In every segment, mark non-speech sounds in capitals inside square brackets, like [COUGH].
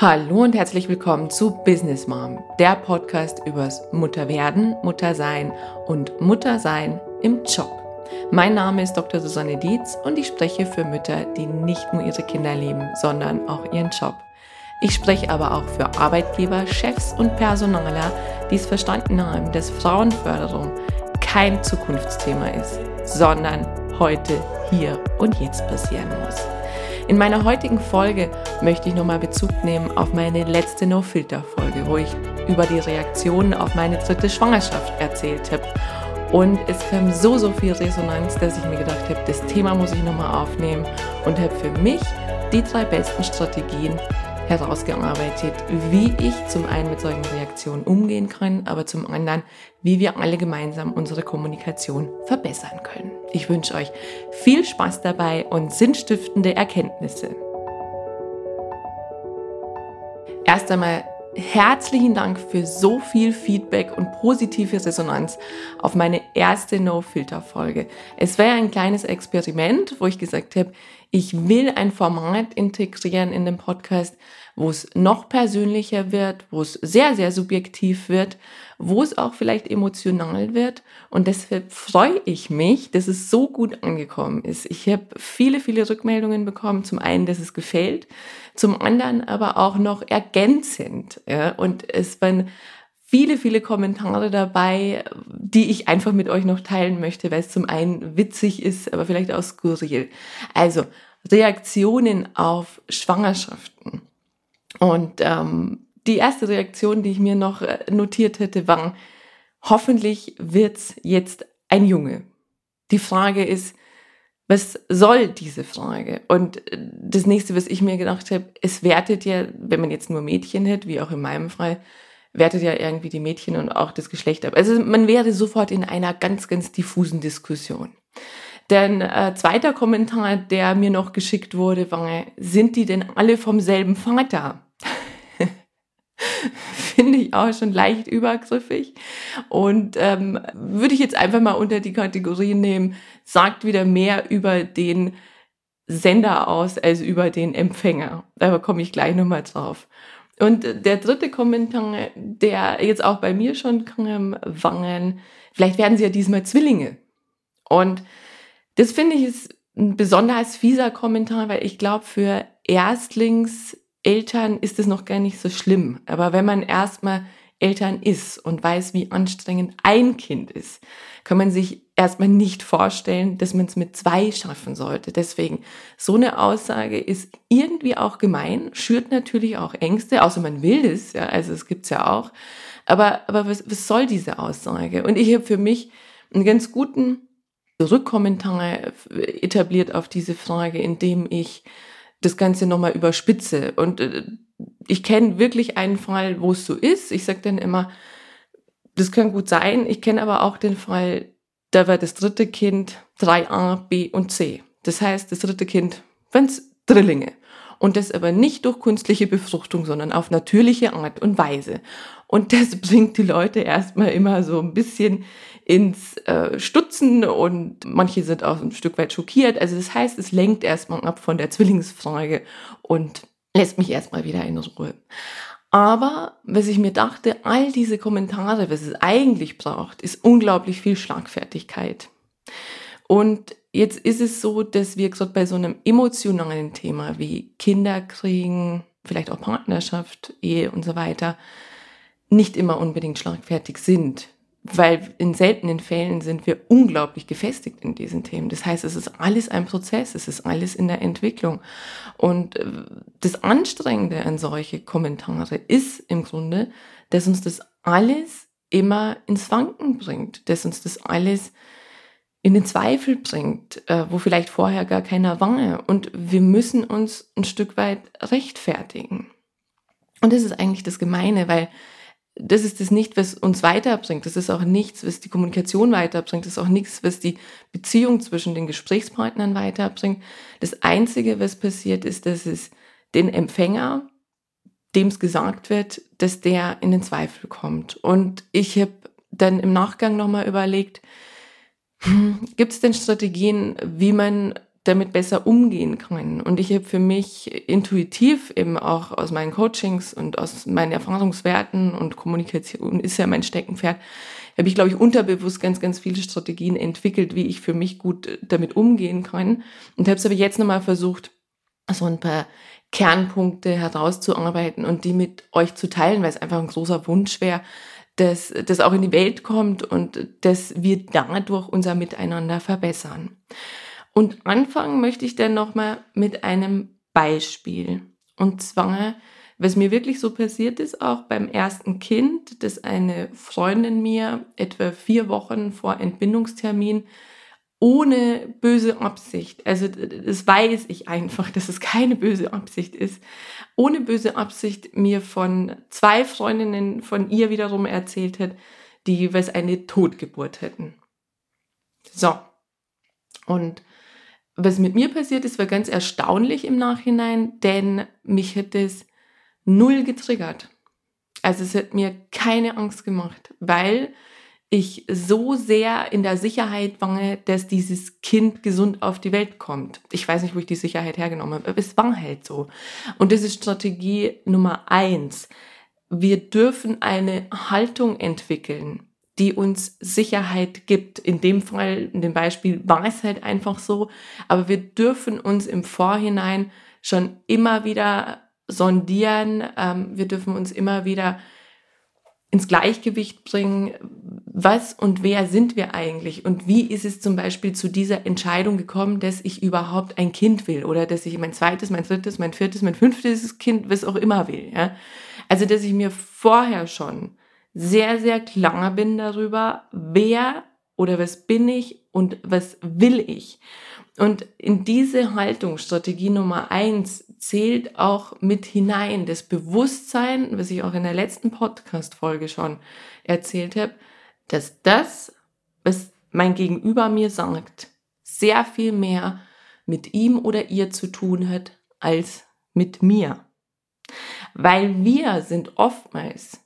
Hallo und herzlich willkommen zu Business Mom, der Podcast übers Mutterwerden, Muttersein und Muttersein im Job. Mein Name ist Dr. Susanne Dietz und ich spreche für Mütter, die nicht nur ihre Kinder lieben, sondern auch ihren Job. Ich spreche aber auch für Arbeitgeber, Chefs und Personaler, die es verstanden haben, dass Frauenförderung kein Zukunftsthema ist, sondern heute, hier und jetzt passieren muss. In meiner heutigen Folge möchte ich nochmal Bezug nehmen auf meine letzte No-Filter-Folge, wo ich über die Reaktionen auf meine dritte Schwangerschaft erzählt habe. Und es kam so, so viel Resonanz, dass ich mir gedacht habe, das Thema muss ich nochmal aufnehmen und habe für mich die drei besten Strategien herausgearbeitet, wie ich zum einen mit solchen Reaktionen umgehen kann, aber zum anderen, wie wir alle gemeinsam unsere Kommunikation verbessern können. Ich wünsche euch viel Spaß dabei und sinnstiftende Erkenntnisse. Erst einmal herzlichen Dank für so viel Feedback und positive Resonanz auf meine erste No-Filter-Folge. Es war ja ein kleines Experiment, wo ich gesagt habe, ich will ein Format integrieren in den Podcast, wo es noch persönlicher wird, wo es sehr, sehr subjektiv wird, wo es auch vielleicht emotional wird. Und deshalb freue ich mich, dass es so gut angekommen ist. Ich habe viele, viele Rückmeldungen bekommen. Zum einen, dass es gefällt, zum anderen aber auch noch ergänzend. Ja? Und es waren viele, viele Kommentare dabei, die ich einfach mit euch noch teilen möchte, weil es zum einen witzig ist, aber vielleicht auch skurril. Also Reaktionen auf Schwangerschaften. Und ähm, die erste Reaktion, die ich mir noch äh, notiert hätte, war, hoffentlich wird's jetzt ein Junge. Die Frage ist, was soll diese Frage? Und äh, das nächste, was ich mir gedacht habe, es wertet ja, wenn man jetzt nur Mädchen hätte, wie auch in meinem Fall, wertet ja irgendwie die Mädchen und auch das Geschlecht ab. Also man wäre sofort in einer ganz, ganz diffusen Diskussion. Denn äh, zweiter Kommentar, der mir noch geschickt wurde, war, sind die denn alle vom selben Vater? [LAUGHS] Finde ich auch schon leicht übergriffig. Und ähm, würde ich jetzt einfach mal unter die Kategorie nehmen, sagt wieder mehr über den Sender aus als über den Empfänger. Da komme ich gleich nochmal drauf. Und der dritte Kommentar, der jetzt auch bei mir schon kam, wangen, vielleicht werden sie ja diesmal Zwillinge. Und das finde ich ist ein besonders fieser Kommentar, weil ich glaube, für Erstlingseltern ist es noch gar nicht so schlimm. Aber wenn man erstmal Eltern ist und weiß, wie anstrengend ein Kind ist, kann man sich erstmal nicht vorstellen, dass man es mit zwei schaffen sollte. Deswegen, so eine Aussage ist irgendwie auch gemein, schürt natürlich auch Ängste, außer man will es, ja, also es gibt's ja auch. Aber, aber was, was soll diese Aussage? Und ich habe für mich einen ganz guten Rückkommentar etabliert auf diese Frage, indem ich das Ganze nochmal überspitze. Und äh, ich kenne wirklich einen Fall, wo es so ist. Ich sage dann immer, das kann gut sein. Ich kenne aber auch den Fall, da war das dritte Kind 3a, b und c. Das heißt, das dritte Kind waren Drillinge. Und das aber nicht durch künstliche Befruchtung, sondern auf natürliche Art und Weise. Und [LAUGHS] das bringt die Leute erstmal immer so ein bisschen ins äh, Stutzen und manche sind auch ein Stück weit schockiert. Also das heißt, es lenkt erstmal ab von der Zwillingsfrage und lässt mich erstmal wieder in Ruhe. Aber was ich mir dachte, all diese Kommentare, was es eigentlich braucht, ist unglaublich viel Schlagfertigkeit. Und jetzt ist es so, dass wir gerade bei so einem emotionalen Thema wie Kinder kriegen, vielleicht auch Partnerschaft, Ehe und so weiter, nicht immer unbedingt schlagfertig sind weil in seltenen Fällen sind wir unglaublich gefestigt in diesen Themen. Das heißt, es ist alles ein Prozess, es ist alles in der Entwicklung. Und äh, das Anstrengende an solche Kommentare ist im Grunde, dass uns das alles immer ins Wanken bringt, dass uns das alles in den Zweifel bringt, äh, wo vielleicht vorher gar keiner war. Und wir müssen uns ein Stück weit rechtfertigen. Und das ist eigentlich das Gemeine, weil das ist das nicht, was uns weiterbringt. Das ist auch nichts, was die Kommunikation weiterbringt. Das ist auch nichts, was die Beziehung zwischen den Gesprächspartnern weiterbringt. Das Einzige, was passiert, ist, dass es den Empfänger, dem es gesagt wird, dass der in den Zweifel kommt. Und ich habe dann im Nachgang nochmal überlegt, gibt es denn Strategien, wie man damit besser umgehen kann. Und ich habe für mich intuitiv eben auch aus meinen Coachings und aus meinen Erfahrungswerten und Kommunikation ist ja mein Steckenpferd, habe ich, glaube ich, unterbewusst ganz, ganz viele Strategien entwickelt, wie ich für mich gut damit umgehen kann. Und habe es aber jetzt nochmal versucht, so ein paar Kernpunkte herauszuarbeiten und die mit euch zu teilen, weil es einfach ein großer Wunsch wäre, dass das auch in die Welt kommt und dass wir dadurch unser Miteinander verbessern. Und anfangen möchte ich dann nochmal mit einem Beispiel. Und zwar, was mir wirklich so passiert ist, auch beim ersten Kind, dass eine Freundin mir etwa vier Wochen vor Entbindungstermin ohne böse Absicht, also das weiß ich einfach, dass es keine böse Absicht ist, ohne böse Absicht mir von zwei Freundinnen von ihr wiederum erzählt hat, die jeweils eine Totgeburt hätten. So. Und was mit mir passiert ist, war ganz erstaunlich im Nachhinein, denn mich hat es null getriggert. Also es hat mir keine Angst gemacht, weil ich so sehr in der Sicherheit war, dass dieses Kind gesund auf die Welt kommt. Ich weiß nicht, wo ich die Sicherheit hergenommen habe, aber es war halt so. Und das ist Strategie Nummer eins. Wir dürfen eine Haltung entwickeln, die uns Sicherheit gibt. In dem Fall, in dem Beispiel war es halt einfach so. Aber wir dürfen uns im Vorhinein schon immer wieder sondieren. Ähm, wir dürfen uns immer wieder ins Gleichgewicht bringen, was und wer sind wir eigentlich und wie ist es zum Beispiel zu dieser Entscheidung gekommen, dass ich überhaupt ein Kind will oder dass ich mein zweites, mein drittes, mein viertes, mein fünftes Kind, was auch immer will. Ja? Also, dass ich mir vorher schon sehr, sehr klar bin darüber, wer oder was bin ich und was will ich. Und in diese Haltung, Strategie Nummer eins, zählt auch mit hinein das Bewusstsein, was ich auch in der letzten Podcast-Folge schon erzählt habe, dass das, was mein Gegenüber mir sagt, sehr viel mehr mit ihm oder ihr zu tun hat als mit mir. Weil wir sind oftmals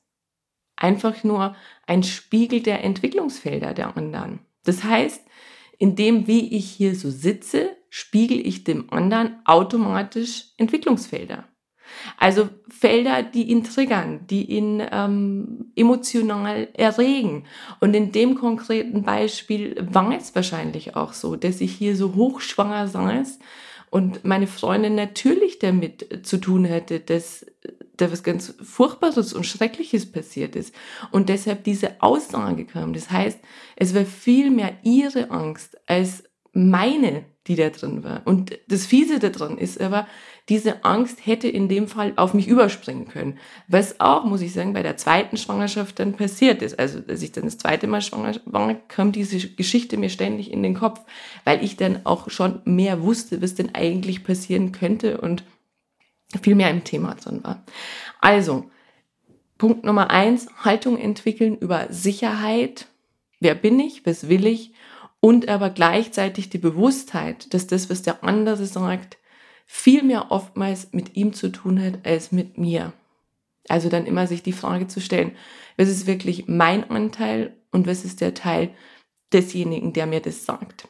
einfach nur ein Spiegel der Entwicklungsfelder der anderen. Das heißt, indem wie ich hier so sitze, spiegel ich dem anderen automatisch Entwicklungsfelder. Also Felder, die ihn triggern, die ihn ähm, emotional erregen. Und in dem konkreten Beispiel war es wahrscheinlich auch so, dass ich hier so hochschwanger saß und meine Freundin natürlich damit zu tun hätte, dass da was ganz Furchtbares und Schreckliches passiert ist. Und deshalb diese Aussage kam. Das heißt, es war viel mehr ihre Angst als meine, die da drin war. Und das Fiese da drin ist aber, diese Angst hätte in dem Fall auf mich überspringen können. Was auch, muss ich sagen, bei der zweiten Schwangerschaft dann passiert ist. Also, als ich dann das zweite Mal schwanger war, kam diese Geschichte mir ständig in den Kopf, weil ich dann auch schon mehr wusste, was denn eigentlich passieren könnte und viel mehr im Thema drin war. Also, Punkt Nummer eins, Haltung entwickeln über Sicherheit. Wer bin ich? Was will ich? Und aber gleichzeitig die Bewusstheit, dass das, was der andere sagt, viel mehr oftmals mit ihm zu tun hat als mit mir. Also dann immer sich die Frage zu stellen, was ist wirklich mein Anteil und was ist der Teil desjenigen, der mir das sagt.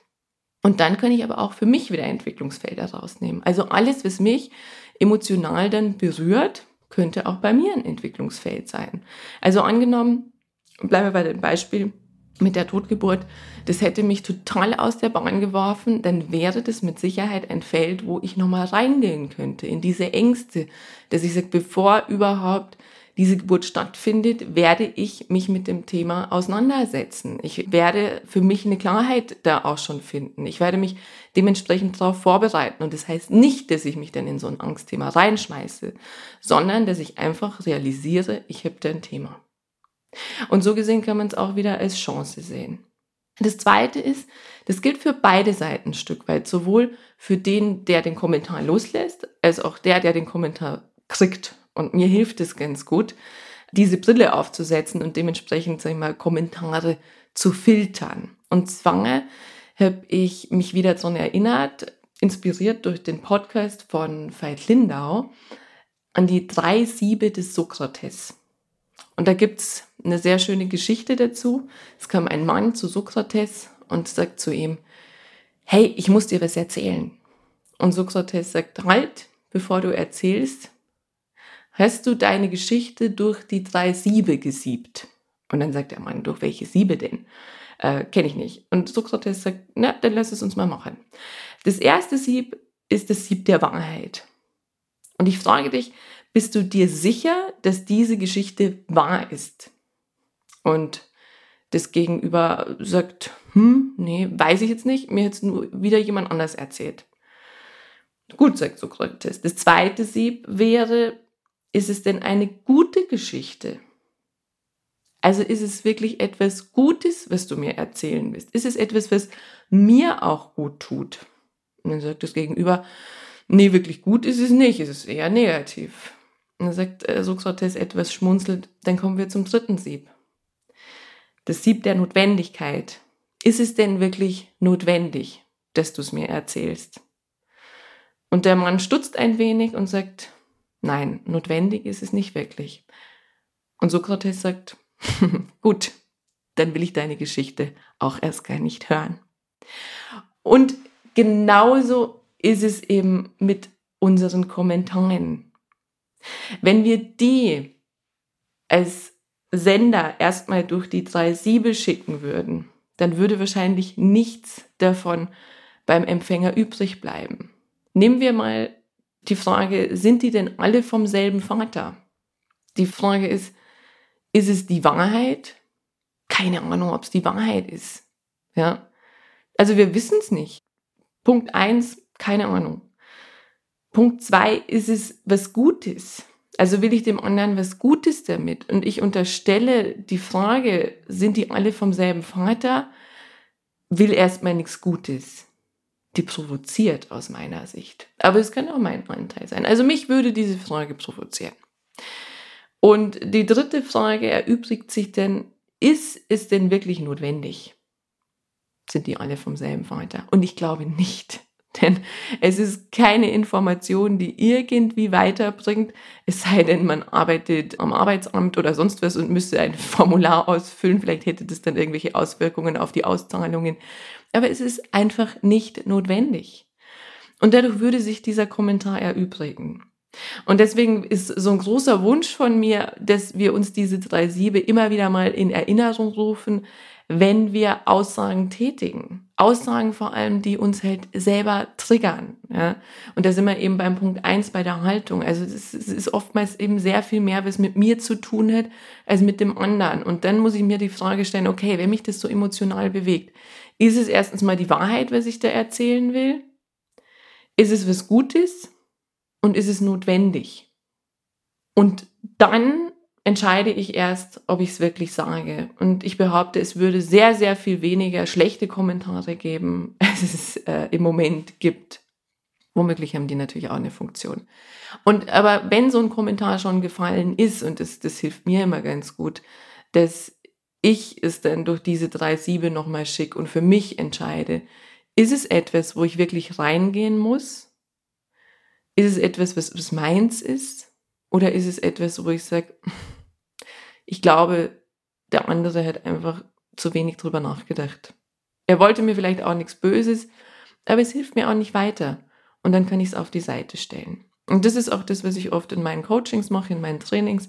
Und dann kann ich aber auch für mich wieder Entwicklungsfelder rausnehmen. Also alles, was mich emotional dann berührt, könnte auch bei mir ein Entwicklungsfeld sein. Also angenommen, bleiben wir bei dem Beispiel, mit der Totgeburt, das hätte mich total aus der Bahn geworfen, dann wäre das mit Sicherheit ein Feld, wo ich nochmal reingehen könnte, in diese Ängste, dass ich sage, bevor überhaupt diese Geburt stattfindet, werde ich mich mit dem Thema auseinandersetzen. Ich werde für mich eine Klarheit da auch schon finden. Ich werde mich dementsprechend darauf vorbereiten. Und das heißt nicht, dass ich mich dann in so ein Angstthema reinschmeiße, sondern dass ich einfach realisiere, ich habe da ein Thema. Und so gesehen kann man es auch wieder als Chance sehen. Das zweite ist, das gilt für beide Seiten ein Stück weit, sowohl für den, der den Kommentar loslässt, als auch der, der den Kommentar kriegt. Und mir hilft es ganz gut, diese Brille aufzusetzen und dementsprechend, sag ich mal, Kommentare zu filtern. Und zwar habe ich mich wieder daran erinnert, inspiriert durch den Podcast von Veit Lindau, an die drei Siebe des Sokrates. Und da gibt's eine sehr schöne Geschichte dazu. Es kam ein Mann zu Sokrates und sagt zu ihm, hey, ich muss dir was erzählen. Und Sokrates sagt, halt, bevor du erzählst, hast du deine Geschichte durch die drei Siebe gesiebt? Und dann sagt der Mann, durch welche Siebe denn? Äh, Kenne ich nicht. Und Sokrates sagt, na, dann lass es uns mal machen. Das erste Sieb ist das Sieb der Wahrheit. Und ich frage dich, bist du dir sicher, dass diese Geschichte wahr ist? Und das Gegenüber sagt, hm, nee, weiß ich jetzt nicht, mir hat nur wieder jemand anders erzählt. Gut, sagt Sokrates. Das zweite Sieb wäre, ist es denn eine gute Geschichte? Also ist es wirklich etwas Gutes, was du mir erzählen willst? Ist es etwas, was mir auch gut tut? Und dann sagt das Gegenüber, nee, wirklich gut ist es nicht, es ist eher negativ. Und dann sagt äh, Sokrates etwas schmunzelt, dann kommen wir zum dritten Sieb. Das Sieb der Notwendigkeit. Ist es denn wirklich notwendig, dass du es mir erzählst? Und der Mann stutzt ein wenig und sagt, nein, notwendig ist es nicht wirklich. Und Sokrates sagt, [LAUGHS] gut, dann will ich deine Geschichte auch erst gar nicht hören. Und genauso ist es eben mit unseren Kommentaren. Wenn wir die als Sender erstmal durch die drei Siebe schicken würden, dann würde wahrscheinlich nichts davon beim Empfänger übrig bleiben. Nehmen wir mal die Frage, sind die denn alle vom selben Vater? Die Frage ist, ist es die Wahrheit? Keine Ahnung, ob es die Wahrheit ist. Ja. Also wir wissen es nicht. Punkt eins, keine Ahnung. Punkt zwei, ist es was Gutes? Also will ich dem anderen was Gutes damit? Und ich unterstelle die Frage, sind die alle vom selben Vater? Will erstmal nichts Gutes die provoziert aus meiner Sicht. Aber es kann auch mein Anteil sein. Also mich würde diese Frage provozieren. Und die dritte Frage erübrigt sich denn, ist es denn wirklich notwendig? Sind die alle vom selben Vater? Und ich glaube nicht. [LAUGHS] Denn es ist keine Information, die irgendwie weiterbringt, es sei denn, man arbeitet am Arbeitsamt oder sonst was und müsste ein [LAUGHS] Formular ausfüllen. Vielleicht hätte das dann irgendwelche Auswirkungen auf die Auszahlungen. Aber es ist einfach nicht notwendig. Und dadurch würde sich dieser Kommentar erübrigen. Und deswegen ist so ein großer Wunsch von mir, dass wir uns diese drei Siebe immer wieder mal in Erinnerung rufen, wenn wir Aussagen tätigen. Aussagen vor allem, die uns halt selber triggern. Ja? Und da sind wir eben beim Punkt eins bei der Haltung. Also es ist oftmals eben sehr viel mehr, was mit mir zu tun hat, als mit dem anderen. Und dann muss ich mir die Frage stellen, okay, wenn mich das so emotional bewegt, ist es erstens mal die Wahrheit, was ich da erzählen will? Ist es was Gutes? Und ist es notwendig? Und dann entscheide ich erst, ob ich es wirklich sage. Und ich behaupte, es würde sehr, sehr viel weniger schlechte Kommentare geben, [LAUGHS] als es äh, im Moment gibt. Womöglich haben die natürlich auch eine Funktion. Und aber wenn so ein Kommentar schon gefallen ist, und das, das hilft mir immer ganz gut, dass ich es dann durch diese drei Siebe nochmal schick und für mich entscheide, ist es etwas, wo ich wirklich reingehen muss? Ist es etwas, was, was meins ist? Oder ist es etwas, wo ich sage, ich glaube, der andere hat einfach zu wenig drüber nachgedacht. Er wollte mir vielleicht auch nichts Böses, aber es hilft mir auch nicht weiter. Und dann kann ich es auf die Seite stellen. Und das ist auch das, was ich oft in meinen Coachings mache, in meinen Trainings,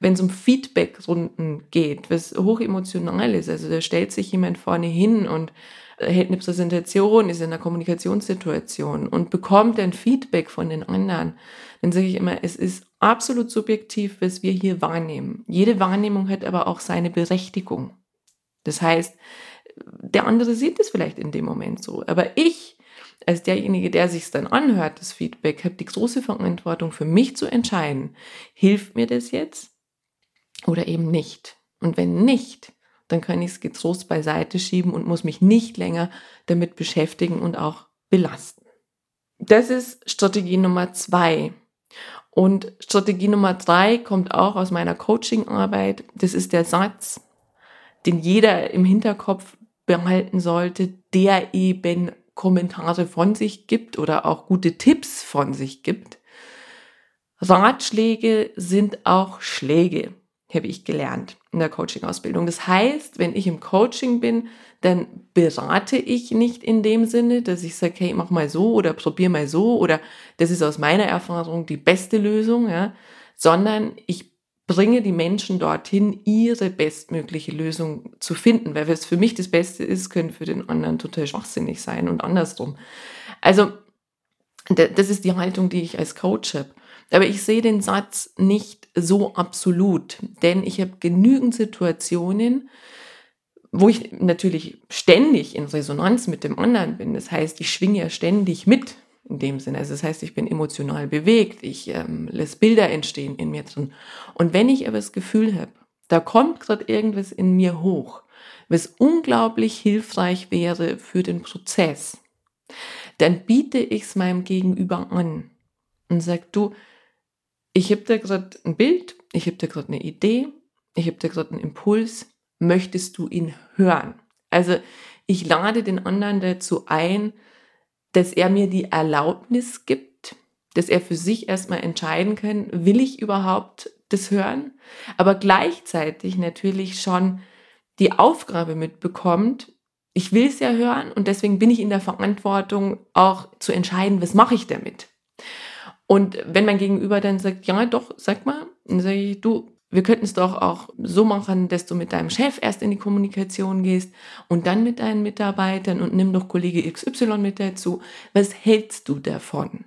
wenn es um Feedback-Runden geht, was hochemotional ist. Also da stellt sich jemand vorne hin und hält eine Präsentation, ist in einer Kommunikationssituation und bekommt dann Feedback von den anderen, dann sage ich immer, es ist absolut subjektiv, was wir hier wahrnehmen. Jede Wahrnehmung hat aber auch seine Berechtigung. Das heißt, der andere sieht es vielleicht in dem Moment so, aber ich als derjenige, der sich dann anhört, das Feedback, habe die große Verantwortung für mich zu entscheiden, hilft mir das jetzt oder eben nicht. Und wenn nicht, dann kann ich es getrost beiseite schieben und muss mich nicht länger damit beschäftigen und auch belasten. Das ist Strategie Nummer zwei. Und Strategie Nummer drei kommt auch aus meiner Coachingarbeit. Das ist der Satz, den jeder im Hinterkopf behalten sollte, der eben Kommentare von sich gibt oder auch gute Tipps von sich gibt. Ratschläge sind auch Schläge. Habe ich gelernt in der Coaching-Ausbildung. Das heißt, wenn ich im Coaching bin, dann berate ich nicht in dem Sinne, dass ich sage, hey, mach mal so oder probier mal so oder das ist aus meiner Erfahrung die beste Lösung, ja, sondern ich bringe die Menschen dorthin, ihre bestmögliche Lösung zu finden, weil es für mich das Beste ist, könnte für den anderen total schwachsinnig sein und andersrum. Also das ist die Haltung, die ich als Coach habe. Aber ich sehe den Satz nicht so absolut, denn ich habe genügend Situationen, wo ich natürlich ständig in Resonanz mit dem anderen bin. Das heißt, ich schwinge ja ständig mit in dem Sinne. Also das heißt, ich bin emotional bewegt, ich ähm, lasse Bilder entstehen in mir drin. Und wenn ich aber das Gefühl habe, da kommt gerade irgendwas in mir hoch, was unglaublich hilfreich wäre für den Prozess, dann biete ich es meinem Gegenüber an und sage, du, ich habe da gerade ein Bild, ich habe da gerade eine Idee, ich habe da gerade einen Impuls, möchtest du ihn hören? Also ich lade den anderen dazu ein, dass er mir die Erlaubnis gibt, dass er für sich erstmal entscheiden kann, will ich überhaupt das hören, aber gleichzeitig natürlich schon die Aufgabe mitbekommt, ich will es ja hören und deswegen bin ich in der Verantwortung auch zu entscheiden, was mache ich damit. Und wenn mein Gegenüber dann sagt, ja doch, sag mal, dann sage ich, du, wir könnten es doch auch so machen, dass du mit deinem Chef erst in die Kommunikation gehst und dann mit deinen Mitarbeitern und nimm doch Kollege XY mit dazu. Was hältst du davon?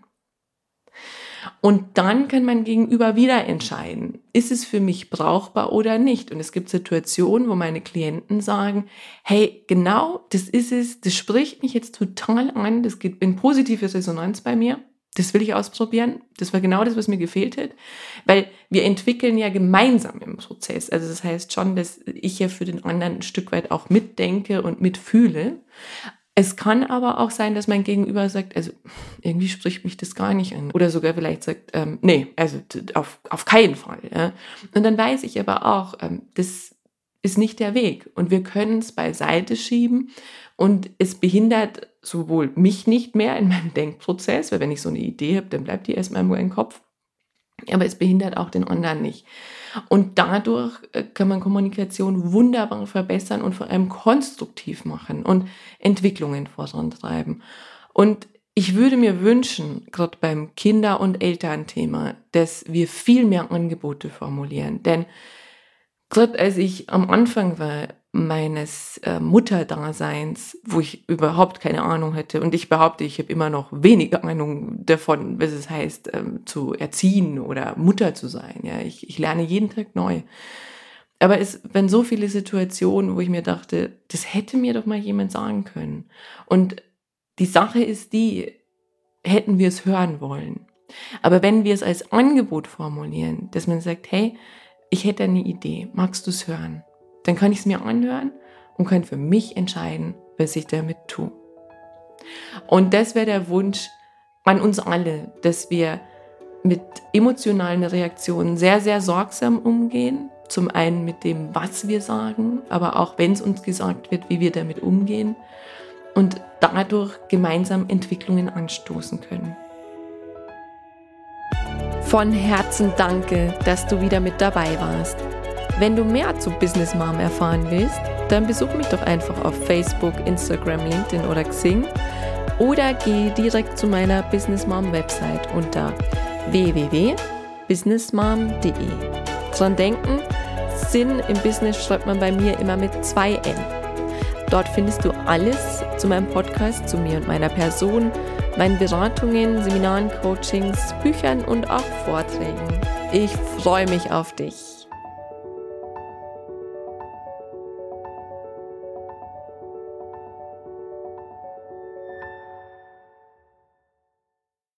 Und dann kann man gegenüber wieder entscheiden, ist es für mich brauchbar oder nicht. Und es gibt Situationen, wo meine Klienten sagen, hey, genau, das ist es, das spricht mich jetzt total an, das geht in positive Resonanz bei mir das will ich ausprobieren. Das war genau das, was mir gefehlt hat, weil wir entwickeln ja gemeinsam im Prozess. Also das heißt schon, dass ich ja für den anderen ein Stück weit auch mitdenke und mitfühle. Es kann aber auch sein, dass mein Gegenüber sagt, also irgendwie spricht mich das gar nicht an. Oder sogar vielleicht sagt, ähm, nee, also auf, auf keinen Fall. Ja. Und dann weiß ich aber auch, ähm, das ist nicht der Weg. Und wir können es beiseite schieben und es behindert sowohl mich nicht mehr in meinem Denkprozess, weil wenn ich so eine Idee habe, dann bleibt die erstmal nur im Kopf, aber es behindert auch den anderen nicht. Und dadurch äh, kann man Kommunikation wunderbar verbessern und vor allem konstruktiv machen und Entwicklungen vorantreiben. Und ich würde mir wünschen, gerade beim Kinder- und Elternthema, dass wir viel mehr Angebote formulieren. Denn gerade als ich am Anfang war, meines äh, Mutterdaseins, wo ich überhaupt keine Ahnung hätte. Und ich behaupte, ich habe immer noch wenig Ahnung davon, was es heißt, ähm, zu erziehen oder Mutter zu sein. Ja, ich, ich lerne jeden Tag neu. Aber es waren so viele Situationen, wo ich mir dachte, das hätte mir doch mal jemand sagen können. Und die Sache ist die, hätten wir es hören wollen. Aber wenn wir es als Angebot formulieren, dass man sagt, hey, ich hätte eine Idee, magst du es hören? Dann kann ich es mir anhören und kann für mich entscheiden, was ich damit tue. Und das wäre der Wunsch an uns alle, dass wir mit emotionalen Reaktionen sehr, sehr sorgsam umgehen. Zum einen mit dem, was wir sagen, aber auch wenn es uns gesagt wird, wie wir damit umgehen und dadurch gemeinsam Entwicklungen anstoßen können. Von Herzen danke, dass du wieder mit dabei warst. Wenn du mehr zu Business Mom erfahren willst, dann besuch mich doch einfach auf Facebook, Instagram, LinkedIn oder Xing oder geh direkt zu meiner Business Mom Website unter www.businessmom.de. Dran denken, Sinn im Business schreibt man bei mir immer mit zwei N. Dort findest du alles zu meinem Podcast, zu mir und meiner Person, meinen Beratungen, Seminaren, Coachings, Büchern und auch Vorträgen. Ich freue mich auf dich.